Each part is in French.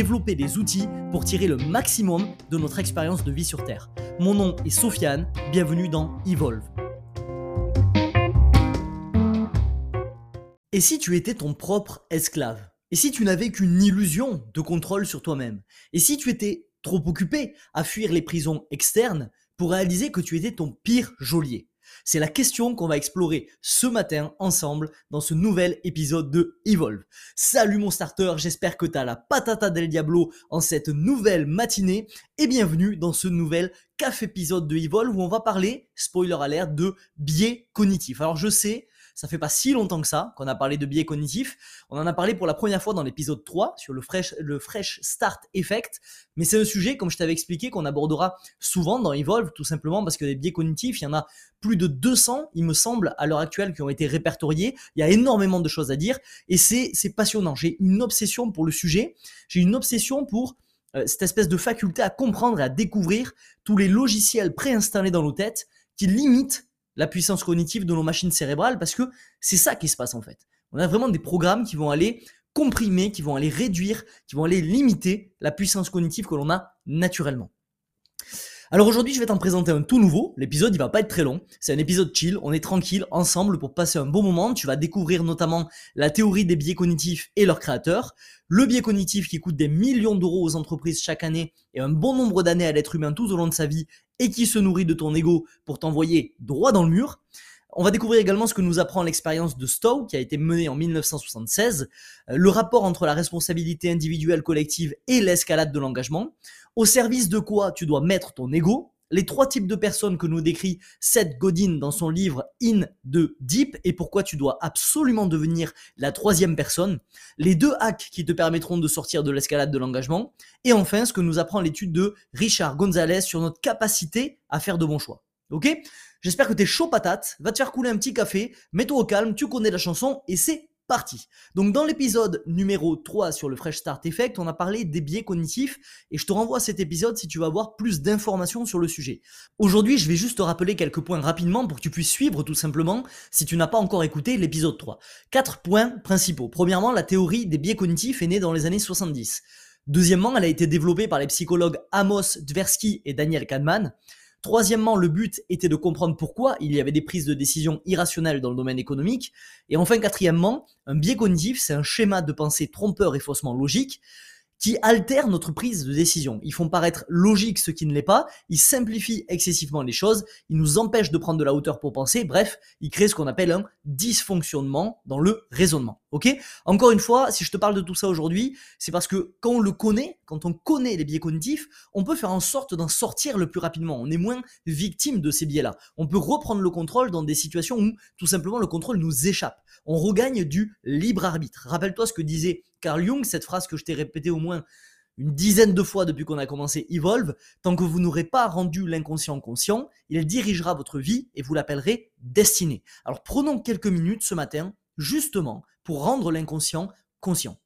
développer des outils pour tirer le maximum de notre expérience de vie sur Terre. Mon nom est Sofiane, bienvenue dans Evolve. Et si tu étais ton propre esclave? Et si tu n'avais qu'une illusion de contrôle sur toi-même? Et si tu étais trop occupé à fuir les prisons externes pour réaliser que tu étais ton pire geôlier? C'est la question qu'on va explorer ce matin ensemble dans ce nouvel épisode de Evolve. Salut mon starter, j'espère que tu as la patata del diablo en cette nouvelle matinée et bienvenue dans ce nouvel café épisode de Evolve où on va parler, spoiler alert, de biais cognitifs. Alors je sais, ça fait pas si longtemps que ça qu'on a parlé de biais cognitifs. On en a parlé pour la première fois dans l'épisode 3 sur le fresh, le fresh Start Effect. Mais c'est un sujet, comme je t'avais expliqué, qu'on abordera souvent dans Evolve, tout simplement parce que les biais cognitifs, il y en a plus de 200, il me semble, à l'heure actuelle, qui ont été répertoriés. Il y a énormément de choses à dire et c'est passionnant. J'ai une obsession pour le sujet. J'ai une obsession pour euh, cette espèce de faculté à comprendre et à découvrir tous les logiciels préinstallés dans nos têtes qui limitent la puissance cognitive de nos machines cérébrales parce que c'est ça qui se passe en fait. On a vraiment des programmes qui vont aller comprimer, qui vont aller réduire, qui vont aller limiter la puissance cognitive que l'on a naturellement. Alors aujourd'hui, je vais t'en présenter un tout nouveau. L'épisode, il va pas être très long. C'est un épisode chill. On est tranquille ensemble pour passer un bon moment. Tu vas découvrir notamment la théorie des biais cognitifs et leurs créateurs. Le biais cognitif qui coûte des millions d'euros aux entreprises chaque année et un bon nombre d'années à l'être humain tout au long de sa vie et qui se nourrit de ton ego pour t'envoyer droit dans le mur. On va découvrir également ce que nous apprend l'expérience de Stowe qui a été menée en 1976, euh, le rapport entre la responsabilité individuelle collective et l'escalade de l'engagement, au service de quoi tu dois mettre ton ego, les trois types de personnes que nous décrit Seth Godin dans son livre In the Deep et pourquoi tu dois absolument devenir la troisième personne, les deux hacks qui te permettront de sortir de l'escalade de l'engagement, et enfin ce que nous apprend l'étude de Richard Gonzalez sur notre capacité à faire de bons choix. Ok? J'espère que t'es chaud patate, va te faire couler un petit café, mets-toi au calme, tu connais la chanson et c'est Donc dans l'épisode numéro 3 sur le Fresh Start Effect, on a parlé des biais cognitifs et je te renvoie à cet épisode si tu veux avoir plus d'informations sur le sujet. Aujourd'hui, je vais juste te rappeler quelques points rapidement pour que tu puisses suivre tout simplement si tu n'as pas encore écouté l'épisode 3. Quatre points principaux. Premièrement, la théorie des biais cognitifs est née dans les années 70. Deuxièmement, elle a été développée par les psychologues Amos Tversky et Daniel Kahneman. Troisièmement, le but était de comprendre pourquoi il y avait des prises de décision irrationnelles dans le domaine économique. Et enfin, quatrièmement, un biais cognitif, c'est un schéma de pensée trompeur et faussement logique qui altèrent notre prise de décision. Ils font paraître logique ce qui ne l'est pas, ils simplifient excessivement les choses, ils nous empêchent de prendre de la hauteur pour penser, bref, ils créent ce qu'on appelle un dysfonctionnement dans le raisonnement. Ok? Encore une fois, si je te parle de tout ça aujourd'hui, c'est parce que quand on le connaît, quand on connaît les biais cognitifs, on peut faire en sorte d'en sortir le plus rapidement. On est moins victime de ces biais-là. On peut reprendre le contrôle dans des situations où tout simplement le contrôle nous échappe. On regagne du libre arbitre. Rappelle-toi ce que disait Carl Jung, cette phrase que je t'ai répétée au moins une dizaine de fois depuis qu'on a commencé Evolve, tant que vous n'aurez pas rendu l'inconscient conscient, il dirigera votre vie et vous l'appellerez destinée. Alors prenons quelques minutes ce matin, justement, pour rendre l'inconscient conscient.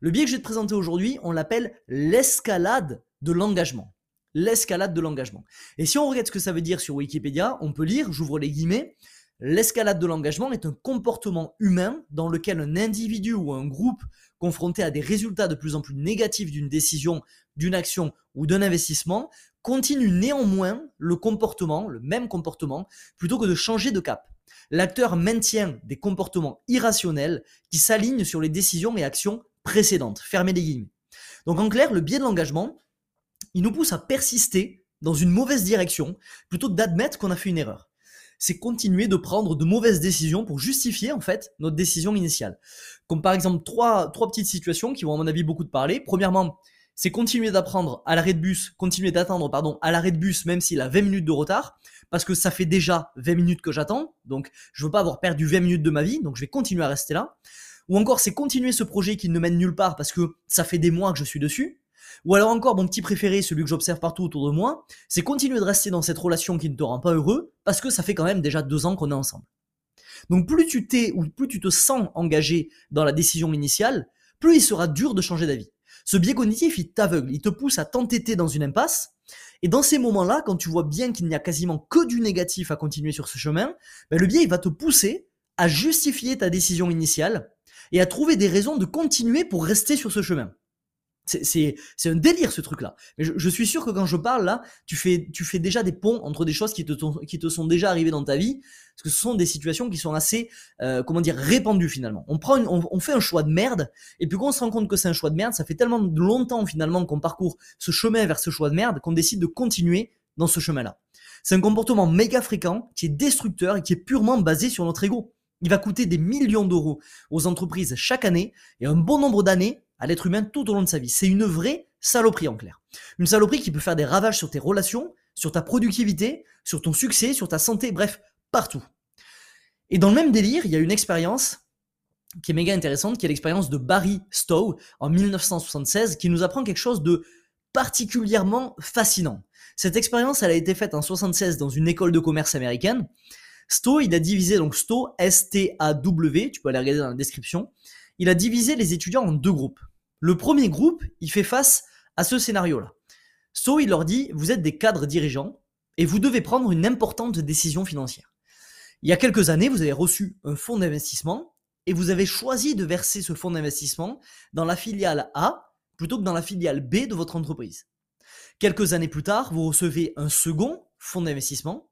Le biais que je vais te présenter aujourd'hui, on l'appelle l'escalade de l'engagement. L'escalade de l'engagement. Et si on regarde ce que ça veut dire sur Wikipédia, on peut lire, j'ouvre les guillemets, L'escalade de l'engagement est un comportement humain dans lequel un individu ou un groupe confronté à des résultats de plus en plus négatifs d'une décision, d'une action ou d'un investissement continue néanmoins le comportement, le même comportement, plutôt que de changer de cap. L'acteur maintient des comportements irrationnels qui s'alignent sur les décisions et actions précédentes. Fermez les guillemets. Donc en clair, le biais de l'engagement, il nous pousse à persister dans une mauvaise direction plutôt que d'admettre qu'on a fait une erreur c'est continuer de prendre de mauvaises décisions pour justifier en fait notre décision initiale. Comme par exemple trois, trois petites situations qui vont à mon avis beaucoup de parler. Premièrement, c'est continuer d'apprendre à l'arrêt de bus, continuer d'attendre pardon à l'arrêt de bus même s'il a 20 minutes de retard parce que ça fait déjà 20 minutes que j'attends. Donc je veux pas avoir perdu 20 minutes de ma vie, donc je vais continuer à rester là. Ou encore c'est continuer ce projet qui ne mène nulle part parce que ça fait des mois que je suis dessus. Ou alors encore, mon petit préféré, celui que j'observe partout autour de moi, c'est continuer de rester dans cette relation qui ne te rend pas heureux, parce que ça fait quand même déjà deux ans qu'on est ensemble. Donc plus tu t'es ou plus tu te sens engagé dans la décision initiale, plus il sera dur de changer d'avis. Ce biais cognitif, il t'aveugle, il te pousse à t'entêter dans une impasse. Et dans ces moments-là, quand tu vois bien qu'il n'y a quasiment que du négatif à continuer sur ce chemin, ben le biais va te pousser à justifier ta décision initiale et à trouver des raisons de continuer pour rester sur ce chemin. C'est un délire ce truc-là. Mais je, suis sûr que quand je parle là, tu fais, tu fais déjà des ponts entre des choses qui te, qui te sont déjà arrivées dans ta vie, parce que ce sont des situations qui sont assez, euh, comment dire, répandues finalement. On prend, on, fait un choix de merde, et puis quand on se rend compte que c'est un choix de merde, ça fait tellement longtemps finalement qu'on parcourt ce chemin vers ce choix de merde qu'on décide de continuer dans ce chemin-là. C'est un comportement méga fréquent, qui est destructeur et qui est purement basé sur notre ego. Il va coûter des millions d'euros aux entreprises chaque année et un bon nombre d'années à l'être humain tout au long de sa vie. C'est une vraie saloperie en clair. Une saloperie qui peut faire des ravages sur tes relations, sur ta productivité, sur ton succès, sur ta santé, bref, partout. Et dans le même délire, il y a une expérience qui est méga intéressante, qui est l'expérience de Barry Stowe en 1976, qui nous apprend quelque chose de particulièrement fascinant. Cette expérience, elle a été faite en 76 dans une école de commerce américaine. Stowe, il a divisé donc Stowe, S-T-A-W, tu peux aller regarder dans la description. Il a divisé les étudiants en deux groupes. Le premier groupe, il fait face à ce scénario-là. So, il leur dit, vous êtes des cadres dirigeants et vous devez prendre une importante décision financière. Il y a quelques années, vous avez reçu un fonds d'investissement et vous avez choisi de verser ce fonds d'investissement dans la filiale A plutôt que dans la filiale B de votre entreprise. Quelques années plus tard, vous recevez un second fonds d'investissement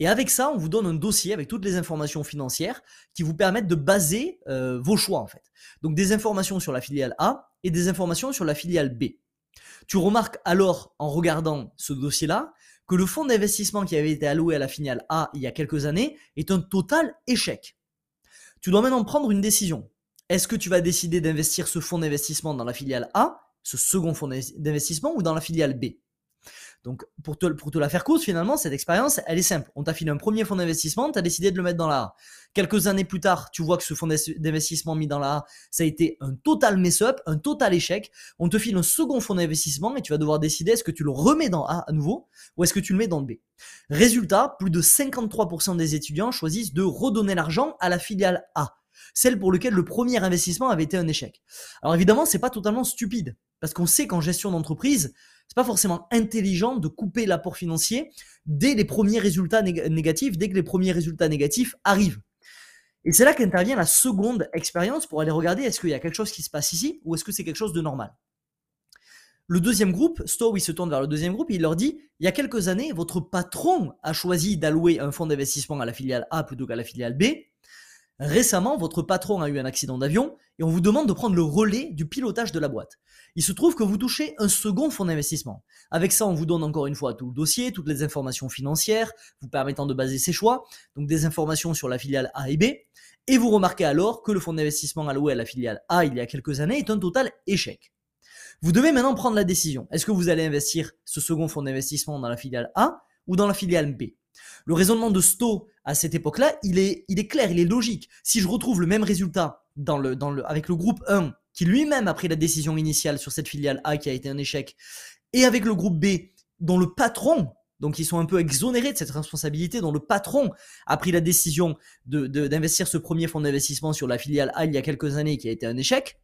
et avec ça, on vous donne un dossier avec toutes les informations financières qui vous permettent de baser euh, vos choix en fait. Donc des informations sur la filiale A et des informations sur la filiale B. Tu remarques alors en regardant ce dossier-là que le fonds d'investissement qui avait été alloué à la filiale A il y a quelques années est un total échec. Tu dois maintenant prendre une décision. Est-ce que tu vas décider d'investir ce fonds d'investissement dans la filiale A, ce second fonds d'investissement, ou dans la filiale B? Donc, pour te, pour te la faire courte, finalement, cette expérience, elle est simple. On t'a filé un premier fonds d'investissement, tu as décidé de le mettre dans la A. Quelques années plus tard, tu vois que ce fonds d'investissement mis dans la A, ça a été un total mess-up, un total échec. On te file un second fonds d'investissement et tu vas devoir décider est-ce que tu le remets dans A à nouveau ou est-ce que tu le mets dans B? Résultat, plus de 53% des étudiants choisissent de redonner l'argent à la filiale A celle pour laquelle le premier investissement avait été un échec. Alors évidemment, c'est pas totalement stupide, parce qu'on sait qu'en gestion d'entreprise, c'est pas forcément intelligent de couper l'apport financier dès les premiers résultats négatifs, dès que les premiers résultats négatifs arrivent. Et c'est là qu'intervient la seconde expérience pour aller regarder est-ce qu'il y a quelque chose qui se passe ici ou est-ce que c'est quelque chose de normal? Le deuxième groupe, Stowe, il se tourne vers le deuxième groupe et il leur dit il y a quelques années, votre patron a choisi d'allouer un fonds d'investissement à la filiale A plutôt qu'à la filiale B. Récemment, votre patron a eu un accident d'avion et on vous demande de prendre le relais du pilotage de la boîte. Il se trouve que vous touchez un second fonds d'investissement. Avec ça, on vous donne encore une fois tout le dossier, toutes les informations financières, vous permettant de baser ses choix, donc des informations sur la filiale A et B. Et vous remarquez alors que le fonds d'investissement alloué à la filiale A il y a quelques années est un total échec. Vous devez maintenant prendre la décision. Est-ce que vous allez investir ce second fonds d'investissement dans la filiale A ou dans la filiale B? Le raisonnement de Sto à cette époque-là, il est, clair, il est logique. Si je retrouve le même résultat avec le groupe 1, qui lui-même a pris la décision initiale sur cette filiale A qui a été un échec, et avec le groupe B, dont le patron, donc ils sont un peu exonérés de cette responsabilité, dont le patron a pris la décision d'investir de, ce premier fonds d'investissement sur la filiale A il y a quelques années qui a été un échec,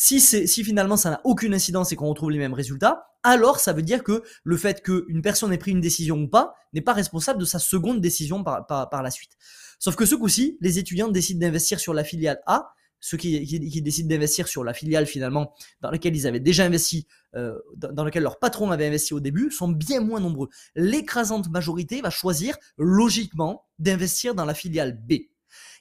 si, si finalement ça n'a aucune incidence et qu'on retrouve les mêmes résultats, alors ça veut dire que le fait qu'une personne ait pris une décision ou pas n'est pas responsable de sa seconde décision par, par, la suite. Sauf que ce coup-ci, les étudiants décident d'investir sur la filiale A, ceux qui, qui, décident d'investir sur la filiale finalement dans laquelle ils avaient déjà investi, euh, dans, laquelle leur patron avait investi au début, sont bien moins nombreux. L'écrasante majorité va choisir logiquement d'investir dans la filiale B.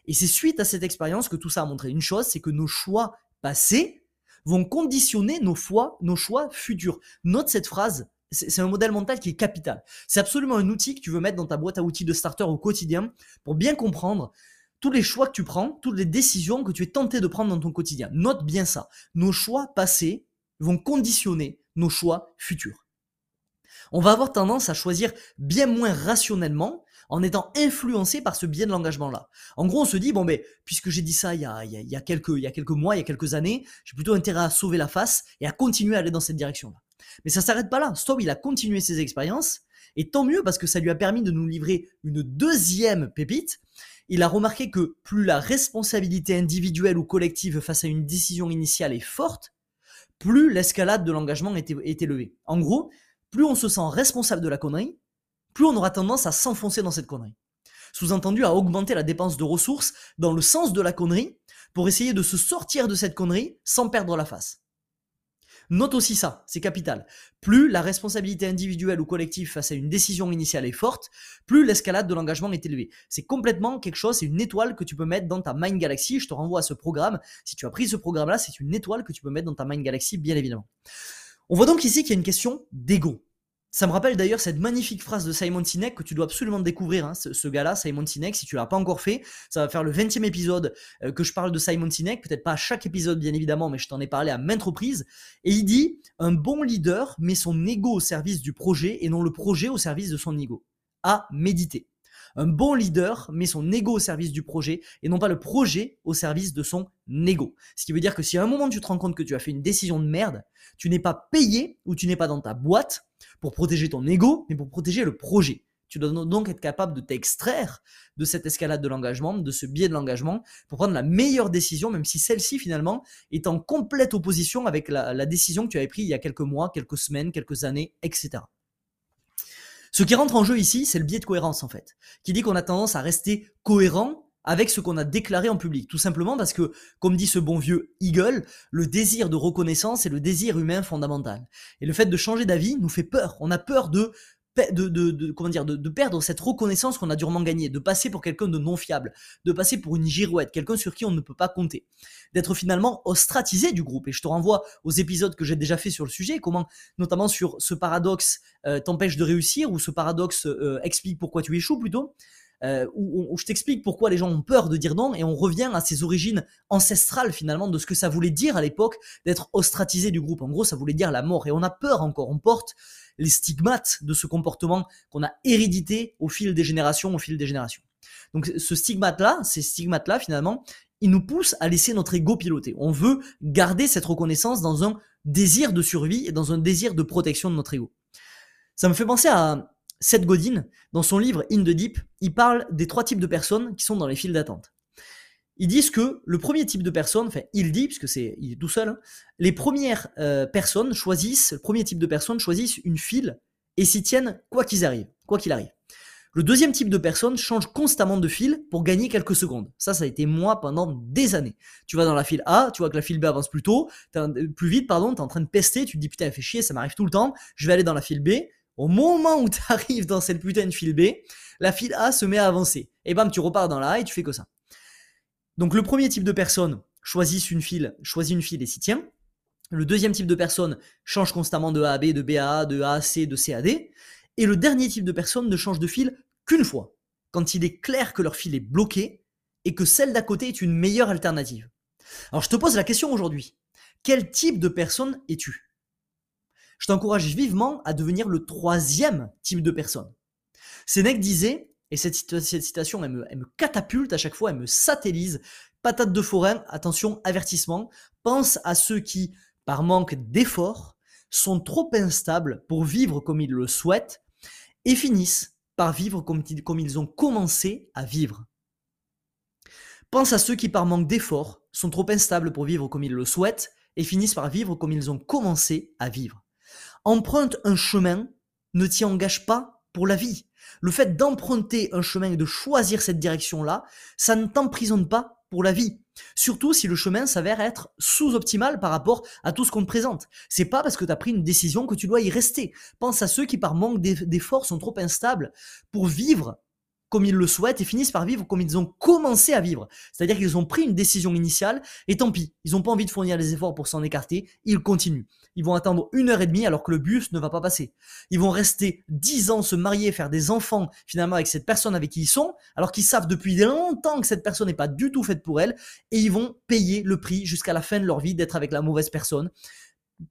Et c'est suite à cette expérience que tout ça a montré une chose, c'est que nos choix passés vont conditionner nos, foi, nos choix futurs. Note cette phrase, c'est un modèle mental qui est capital. C'est absolument un outil que tu veux mettre dans ta boîte à outils de starter au quotidien pour bien comprendre tous les choix que tu prends, toutes les décisions que tu es tenté de prendre dans ton quotidien. Note bien ça. Nos choix passés vont conditionner nos choix futurs. On va avoir tendance à choisir bien moins rationnellement en étant influencé par ce biais de l'engagement-là. En gros, on se dit, bon, ben, puisque j'ai dit ça il y, a, il, y a, quelques, mois, il y a quelques années, j'ai plutôt intérêt à sauver la face et à continuer à aller dans cette direction-là. Mais ça s'arrête pas là. Stop, il a continué ses expériences. Et tant mieux parce que ça lui a permis de nous livrer une deuxième pépite. Il a remarqué que plus la responsabilité individuelle ou collective face à une décision initiale est forte, plus l'escalade de l'engagement est élevée. En gros, plus on se sent responsable de la connerie, plus on aura tendance à s'enfoncer dans cette connerie. Sous-entendu à augmenter la dépense de ressources dans le sens de la connerie pour essayer de se sortir de cette connerie sans perdre la face. Note aussi ça, c'est capital. Plus la responsabilité individuelle ou collective face à une décision initiale est forte, plus l'escalade de l'engagement est élevée. C'est complètement quelque chose, c'est une étoile que tu peux mettre dans ta Mind Galaxy. Je te renvoie à ce programme. Si tu as pris ce programme-là, c'est une étoile que tu peux mettre dans ta Mind Galaxy, bien évidemment. On voit donc ici qu'il y a une question d'ego. Ça me rappelle d'ailleurs cette magnifique phrase de Simon Sinek que tu dois absolument découvrir, hein, ce, gars-là, Simon Sinek, si tu l'as pas encore fait, ça va faire le 20e épisode euh, que je parle de Simon Sinek, peut-être pas à chaque épisode bien évidemment, mais je t'en ai parlé à maintes reprises, et il dit, un bon leader met son ego au service du projet et non le projet au service de son ego. À méditer. Un bon leader met son ego au service du projet et non pas le projet au service de son ego. Ce qui veut dire que si à un moment tu te rends compte que tu as fait une décision de merde, tu n'es pas payé ou tu n'es pas dans ta boîte pour protéger ton ego, mais pour protéger le projet. Tu dois donc être capable de t'extraire de cette escalade de l'engagement, de ce biais de l'engagement, pour prendre la meilleure décision, même si celle-ci finalement est en complète opposition avec la, décision que tu avais prise il y a quelques mois, quelques semaines, quelques années, etc. Ce qui rentre en jeu ici, c'est le biais de cohérence en fait, qui dit qu'on a tendance à rester cohérent avec ce qu'on a déclaré en public. Tout simplement parce que, comme dit ce bon vieux Eagle, le désir de reconnaissance est le désir humain fondamental. Et le fait de changer d'avis nous fait peur. On a peur de de, comment dire, de, perdre cette reconnaissance qu'on a durement gagnée, de passer pour quelqu'un de non fiable, de passer pour une girouette, quelqu'un sur qui on ne peut pas compter, d'être finalement ostratisé du groupe. Et je te renvoie aux épisodes que j'ai déjà fait sur le sujet, comment notamment sur ce paradoxe euh, t'empêche de réussir ou ce paradoxe euh, explique pourquoi tu échoues plutôt. Euh, où, je t'explique pourquoi les gens ont peur de dire non et on revient à ses origines ancestrales finalement de ce que ça voulait dire à l'époque d'être ostratisé du groupe. En gros, ça voulait dire la mort et on a peur encore, on porte les stigmates de ce comportement qu'on a hérédité au fil des générations, au fil des générations. Donc ce stigmate-là, ces stigmates-là finalement, ils nous poussent à laisser notre ego piloter. On veut garder cette reconnaissance dans un désir de survie et dans un désir de protection de notre ego. Ça me fait penser à Seth Godin, dans son livre In the Deep, il parle des trois types de personnes qui sont dans les files d'attente. Ils disent que le premier type de personne, enfin il dit, puisque c'est il est tout seul, hein, les premières euh, personnes choisissent, le premier type de personnes choisissent une file et s'y tiennent quoi qu'ils arrivent, quoi qu'il arrive. Le deuxième type de personne change constamment de file pour gagner quelques secondes. Ça, ça a été moi pendant des années. Tu vas dans la file A, tu vois que la file B avance plus tôt, plus vite, pardon, es en train de pester, tu te dis putain, elle fait chier, ça m'arrive tout le temps, je vais aller dans la file B, au moment où tu arrives dans cette putain de file B, la file A se met à avancer. Et bam, tu repars dans la A et tu fais que ça. Donc le premier type de personne choisit une file, choisit une file et s'y tient. Le deuxième type de personne change constamment de A à B, de B à A, de A à C, de C à D. Et le dernier type de personne ne change de file qu'une fois, quand il est clair que leur file est bloquée et que celle d'à côté est une meilleure alternative. Alors je te pose la question aujourd'hui. Quel type de personne es-tu? Je t'encourage vivement à devenir le troisième type de personne. Sénèque disait, et cette, citation, elle me, catapulte à chaque fois, elle me satellise, patate de forain, attention, avertissement, pense à ceux qui, par manque d'efforts, sont trop instables pour vivre comme ils le souhaitent et finissent par vivre comme, comme ils ont commencé à vivre. Pense à ceux qui, par manque d'efforts, sont trop instables pour vivre comme ils le souhaitent et finissent par vivre comme ils ont commencé à vivre emprunte un chemin ne t'y engage pas pour la vie. Le fait d'emprunter un chemin et de choisir cette direction-là, ça ne t'emprisonne pas pour la vie. Surtout si le chemin s'avère être sous-optimal par rapport à tout ce qu'on te présente. C'est pas parce que tu as pris une décision que tu dois y rester. Pense à ceux qui par manque d'efforts sont trop instables pour vivre comme ils le souhaitent et finissent par vivre comme ils ont commencé à vivre. C'est-à-dire qu'ils ont pris une décision initiale et tant pis, ils n'ont pas envie de fournir les efforts pour s'en écarter, ils continuent. Ils vont attendre une heure et demie alors que le bus ne va pas passer. Ils vont rester dix ans, se marier, faire des enfants finalement avec cette personne avec qui ils sont, alors qu'ils savent depuis longtemps que cette personne n'est pas du tout faite pour elle, et ils vont payer le prix jusqu'à la fin de leur vie d'être avec la mauvaise personne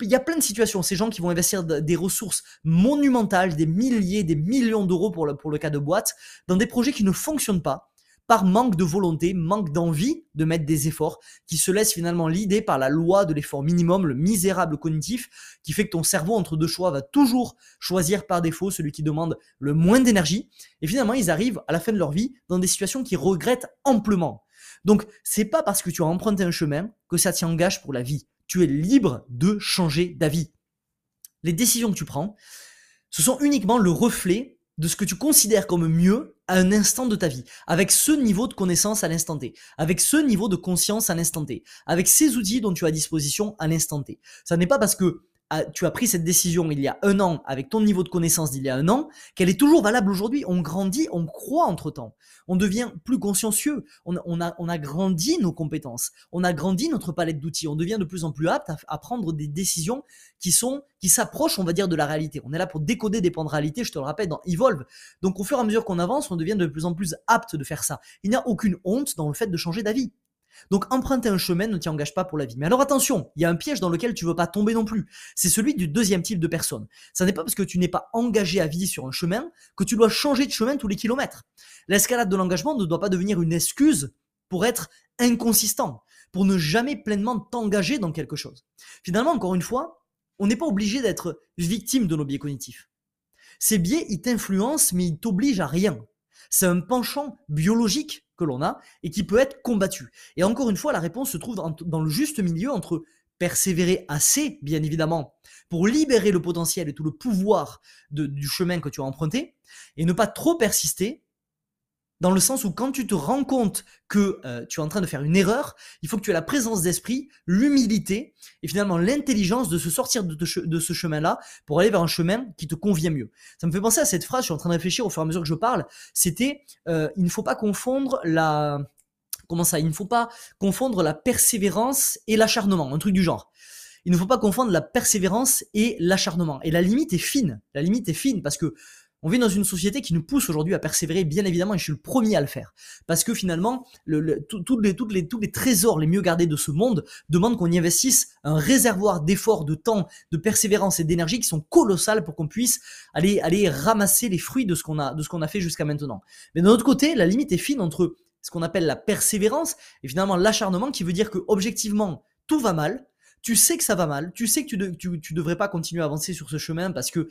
il y a plein de situations, ces gens qui vont investir des ressources monumentales, des milliers, des millions d'euros pour le, pour le cas de boîte, dans des projets qui ne fonctionnent pas, par manque de volonté, manque d'envie de mettre des efforts, qui se laisse finalement l'idée par la loi de l'effort minimum, le misérable cognitif, qui fait que ton cerveau entre deux choix va toujours choisir par défaut celui qui demande le moins d'énergie. Et finalement, ils arrivent à la fin de leur vie dans des situations qu'ils regrettent amplement. Donc, c'est pas parce que tu as emprunté un chemin que ça t'y engage pour la vie. Tu es libre de changer d'avis. Les décisions que tu prends, ce sont uniquement le reflet de ce que tu considères comme mieux à un instant de ta vie, avec ce niveau de connaissance à l'instant T, avec ce niveau de conscience à l'instant T, avec ces outils dont tu as disposition à l'instant T. Ça n'est pas parce que tu as pris cette décision il y a un an avec ton niveau de connaissance d'il y a un an, qu'elle est toujours valable aujourd'hui. On grandit, on croit entre temps. On devient plus consciencieux. On, a, on a grandi nos compétences. On a grandi notre palette d'outils. On devient de plus en plus apte à, prendre des décisions qui sont, qui s'approchent, on va dire, de la réalité. On est là pour décoder des points de réalité, je te le rappelle, dans Evolve. Donc, au fur et à mesure qu'on avance, on devient de plus en plus apte de faire ça. Il n'y a aucune honte dans le fait de changer d'avis. Donc emprunter un chemin ne t'y engage pas pour la vie. Mais alors attention, il y a un piège dans lequel tu veux pas tomber non plus. C'est celui du deuxième type de personne. Ça n'est pas parce que tu n'es pas engagé à vie sur un chemin que tu dois changer de chemin tous les kilomètres. L'escalade de l'engagement ne doit pas devenir une excuse pour être inconsistant, pour ne jamais pleinement t'engager dans quelque chose. Finalement, encore une fois, on n'est pas obligé d'être victime de nos biais cognitifs. Ces biais, ils t'influencent, mais ils t'obligent à rien. C'est un penchant biologique que l'on a et qui peut être combattu. Et encore une fois, la réponse se trouve dans, le juste milieu entre persévérer assez, bien évidemment, pour libérer le potentiel et tout le pouvoir du chemin que tu as emprunté, et ne pas trop persister dans le sens où quand tu te rends compte que euh, tu es en train de faire une erreur, il faut que tu aies la présence d'esprit, l'humilité et finalement l'intelligence de se sortir de, ce chemin-là pour aller vers un chemin qui te convient mieux. Ça me fait penser à cette phrase, je suis en train de réfléchir au fur et à mesure que je parle, c'était euh, il ne faut pas confondre la... Comment ça Il ne faut pas confondre la persévérance et l'acharnement, un truc du genre. Il ne faut pas confondre la persévérance et l'acharnement. Et la limite est fine. La limite est fine parce que on vit dans une société qui nous pousse aujourd'hui à persévérer, bien évidemment, et je suis le premier à le faire. Parce que finalement, le, les, tous les trésors les mieux gardés de ce monde demandent qu'on y investisse un réservoir d'efforts, de temps, de persévérance et d'énergie qui sont colossales pour qu'on puisse aller, aller ramasser les fruits de ce qu'on a, fait jusqu'à maintenant. Mais d'un autre côté, la limite est fine entre ce qu'on appelle la persévérance et finalement l'acharnement qui veut dire que objectivement, tout va mal, tu sais que ça va mal, tu sais que tu, tu devrais pas continuer à avancer sur ce chemin parce que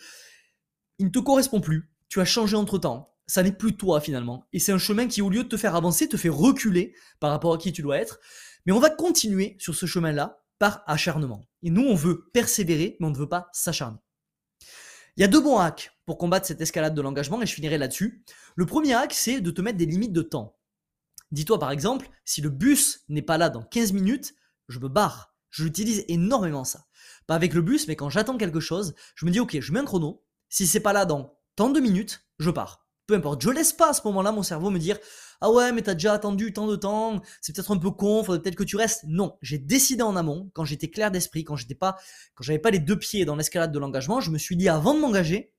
il ne te correspond plus, tu as changé entre temps, ça n'est plus toi finalement. Et c'est un chemin qui, au lieu de te faire avancer, te fait reculer par rapport à qui tu dois être. Mais on va continuer sur ce chemin-là par acharnement. Et nous, on veut persévérer, mais on ne veut pas s'acharner. Il y a deux bons hacks pour combattre cette escalade de l'engagement et je finirai là-dessus. Le premier hack, c'est de te mettre des limites de temps. Dis-toi par exemple, si le bus n'est pas là dans 15 minutes, je me barre. Je l'utilise énormément ça. Pas avec le bus, mais quand j'attends quelque chose, je me dis ok, je mets un chrono, si c'est pas là dans tant de minutes, je pars. Peu importe, je laisse pas à ce moment-là mon cerveau me dire ah ouais mais t'as déjà attendu tant de temps, c'est peut-être un peu con, faudrait peut-être que tu restes. Non, j'ai décidé en amont quand j'étais clair d'esprit, quand j'étais pas, quand j'avais pas les deux pieds dans l'escalade de l'engagement, je me suis dit avant de m'engager,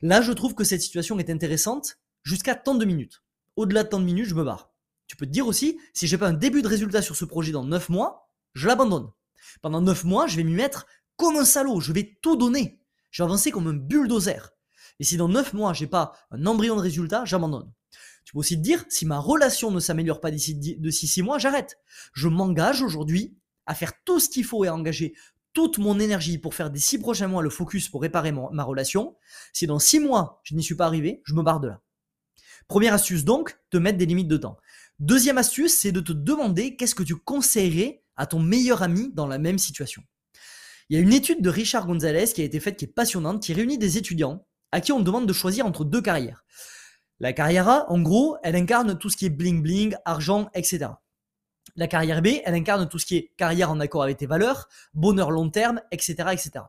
là je trouve que cette situation est intéressante jusqu'à tant de minutes. Au-delà de tant de minutes, je me barre. Tu peux te dire aussi, si j'ai pas un début de résultat sur ce projet dans 9 mois, je l'abandonne. Pendant 9 mois, je vais m'y mettre comme un salaud, je vais tout donner. J'ai avancé comme un bulldozer. Et si dans 9 mois, j'ai pas un embryon de résultat, j'abandonne. Tu peux aussi te dire, si ma relation ne s'améliore pas d'ici de 6 mois, j'arrête. Je m'engage aujourd'hui à faire tout ce qu'il faut et à engager toute mon énergie pour faire des 6 prochains mois le focus pour réparer ma relation. Si dans 6 mois, je n'y suis pas arrivé, je me barre de là. Première astuce donc, te mettre des limites de temps. Deuxième astuce, c'est de te demander qu'est-ce que tu conseillerais à ton meilleur ami dans la même situation. Il y a une étude de Richard Gonzalez qui a été faite qui est passionnante, qui réunit des étudiants à qui on demande de choisir entre deux carrières. La carrière A, en gros, elle incarne tout ce qui est bling bling, argent, etc. La carrière B, elle incarne tout ce qui est carrière en accord avec tes valeurs, bonheur long terme, etc. etc.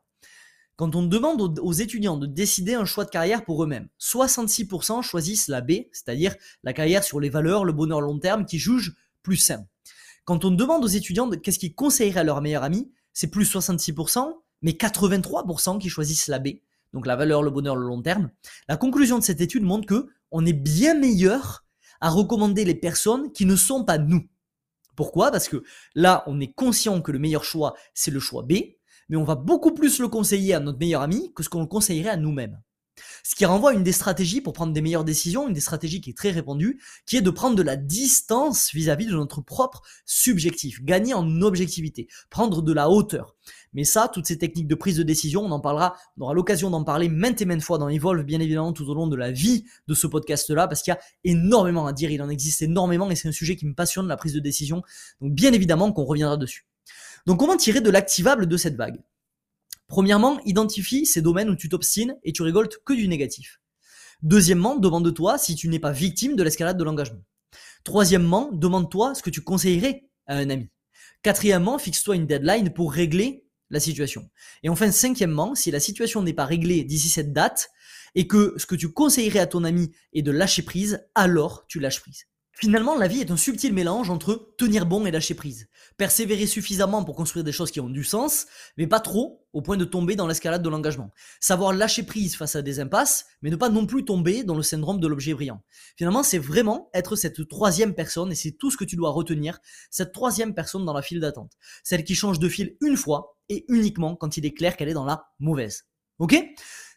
Quand on demande aux étudiants de décider un choix de carrière pour eux-mêmes, 66% choisissent la B, c'est-à-dire la carrière sur les valeurs, le bonheur long terme, qui jugent plus sain. Quand on demande aux étudiants qu'est-ce qu'ils conseilleraient à leur meilleur ami, c'est plus 66%, mais 83% qui choisissent la B, donc la valeur, le bonheur, le long terme. La conclusion de cette étude montre que on est bien meilleur à recommander les personnes qui ne sont pas nous. Pourquoi? Parce que là, on est conscient que le meilleur choix, c'est le choix B, mais on va beaucoup plus le conseiller à notre meilleur ami que ce qu'on le conseillerait à nous-mêmes. Ce qui renvoie à une des stratégies pour prendre des meilleures décisions, une des stratégies qui est très répandue, qui est de prendre de la distance vis-à-vis de notre propre subjectif, gagner en objectivité, prendre de la hauteur. Mais ça, toutes ces techniques de prise de décision, on en parlera, on aura l'occasion d'en parler maintes et maintes fois dans Evolve, bien évidemment, tout au long de la vie de ce podcast-là, parce qu'il y a énormément à dire, il en existe énormément, et c'est un sujet qui me passionne, la prise de décision. Donc bien évidemment qu'on reviendra dessus. Donc comment tirer de l'activable de cette vague? Premièrement, identifie ces domaines où tu t'obstines et tu récoltes que du négatif. Deuxièmement, demande-toi si tu n'es pas victime de l'escalade de l'engagement. Troisièmement, demande-toi ce que tu conseillerais à un ami. Quatrièmement, fixe-toi une deadline pour régler la situation. Et enfin, cinquièmement, si la situation n'est pas réglée d'ici cette date et que ce que tu conseillerais à ton ami est de lâcher prise, alors tu lâches prise. Finalement, la vie est un subtil mélange entre tenir bon et lâcher prise. Persévérer suffisamment pour construire des choses qui ont du sens, mais pas trop au point de tomber dans l'escalade de l'engagement. Savoir lâcher prise face à des impasses, mais ne pas non plus tomber dans le syndrome de l'objet brillant. Finalement, c'est vraiment être cette troisième personne, et c'est tout ce que tu dois retenir, cette troisième personne dans la file d'attente. Celle qui change de file une fois, et uniquement quand il est clair qu'elle est dans la mauvaise. Ok?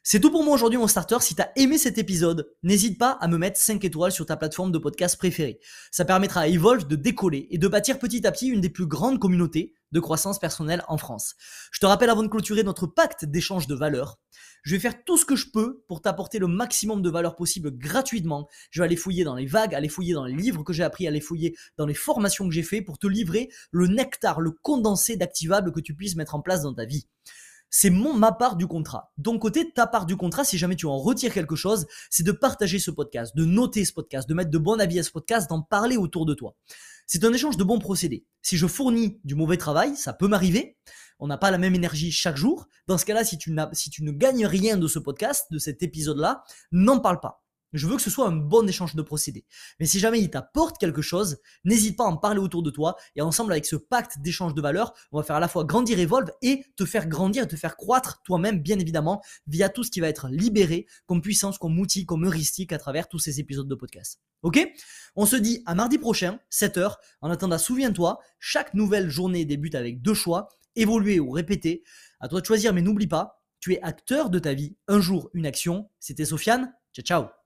C'est tout pour moi aujourd'hui mon starter. Si t'as aimé cet épisode, n'hésite pas à me mettre 5 étoiles sur ta plateforme de podcast préférée. Ça permettra à Evolve de décoller et de bâtir petit à petit une des plus grandes communautés de croissance personnelle en France. Je te rappelle avant de clôturer notre pacte d'échange de valeurs, je vais faire tout ce que je peux pour t'apporter le maximum de valeur possible gratuitement. Je vais aller fouiller dans les vagues, aller fouiller dans les livres que j'ai appris, aller fouiller dans les formations que j'ai fait pour te livrer le nectar, le condensé d'activables que tu puisses mettre en place dans ta vie c'est mon ma part du contrat. Ton côté, ta part du contrat, si jamais tu en retires quelque chose, c'est de partager ce podcast, de noter ce podcast, de mettre de bons avis à ce podcast, d'en parler autour de toi. C'est un échange de bons procédés. Si je fournis du mauvais travail, ça peut m'arriver. On n'a pas la même énergie chaque jour. Dans ce cas-là, si tu, si tu ne gagnes rien de ce podcast, de cet épisode-là, n'en parle pas. Je veux que ce soit un bon échange de procédés. Mais si jamais il t'apporte quelque chose, n'hésite pas à en parler autour de toi. Et ensemble, avec ce pacte d'échange de valeurs, on va faire à la fois grandir Evolve et te faire grandir te faire croître toi-même, bien évidemment, via tout ce qui va être libéré comme puissance, comme outil, comme heuristique à travers tous ces épisodes de podcast. Ok? On se dit à mardi prochain, 7h. En attendant, souviens-toi, chaque nouvelle journée débute avec deux choix, évoluer ou répéter. À toi de choisir, mais n'oublie pas, tu es acteur de ta vie. Un jour, une action. C'était Sofiane. Ciao, ciao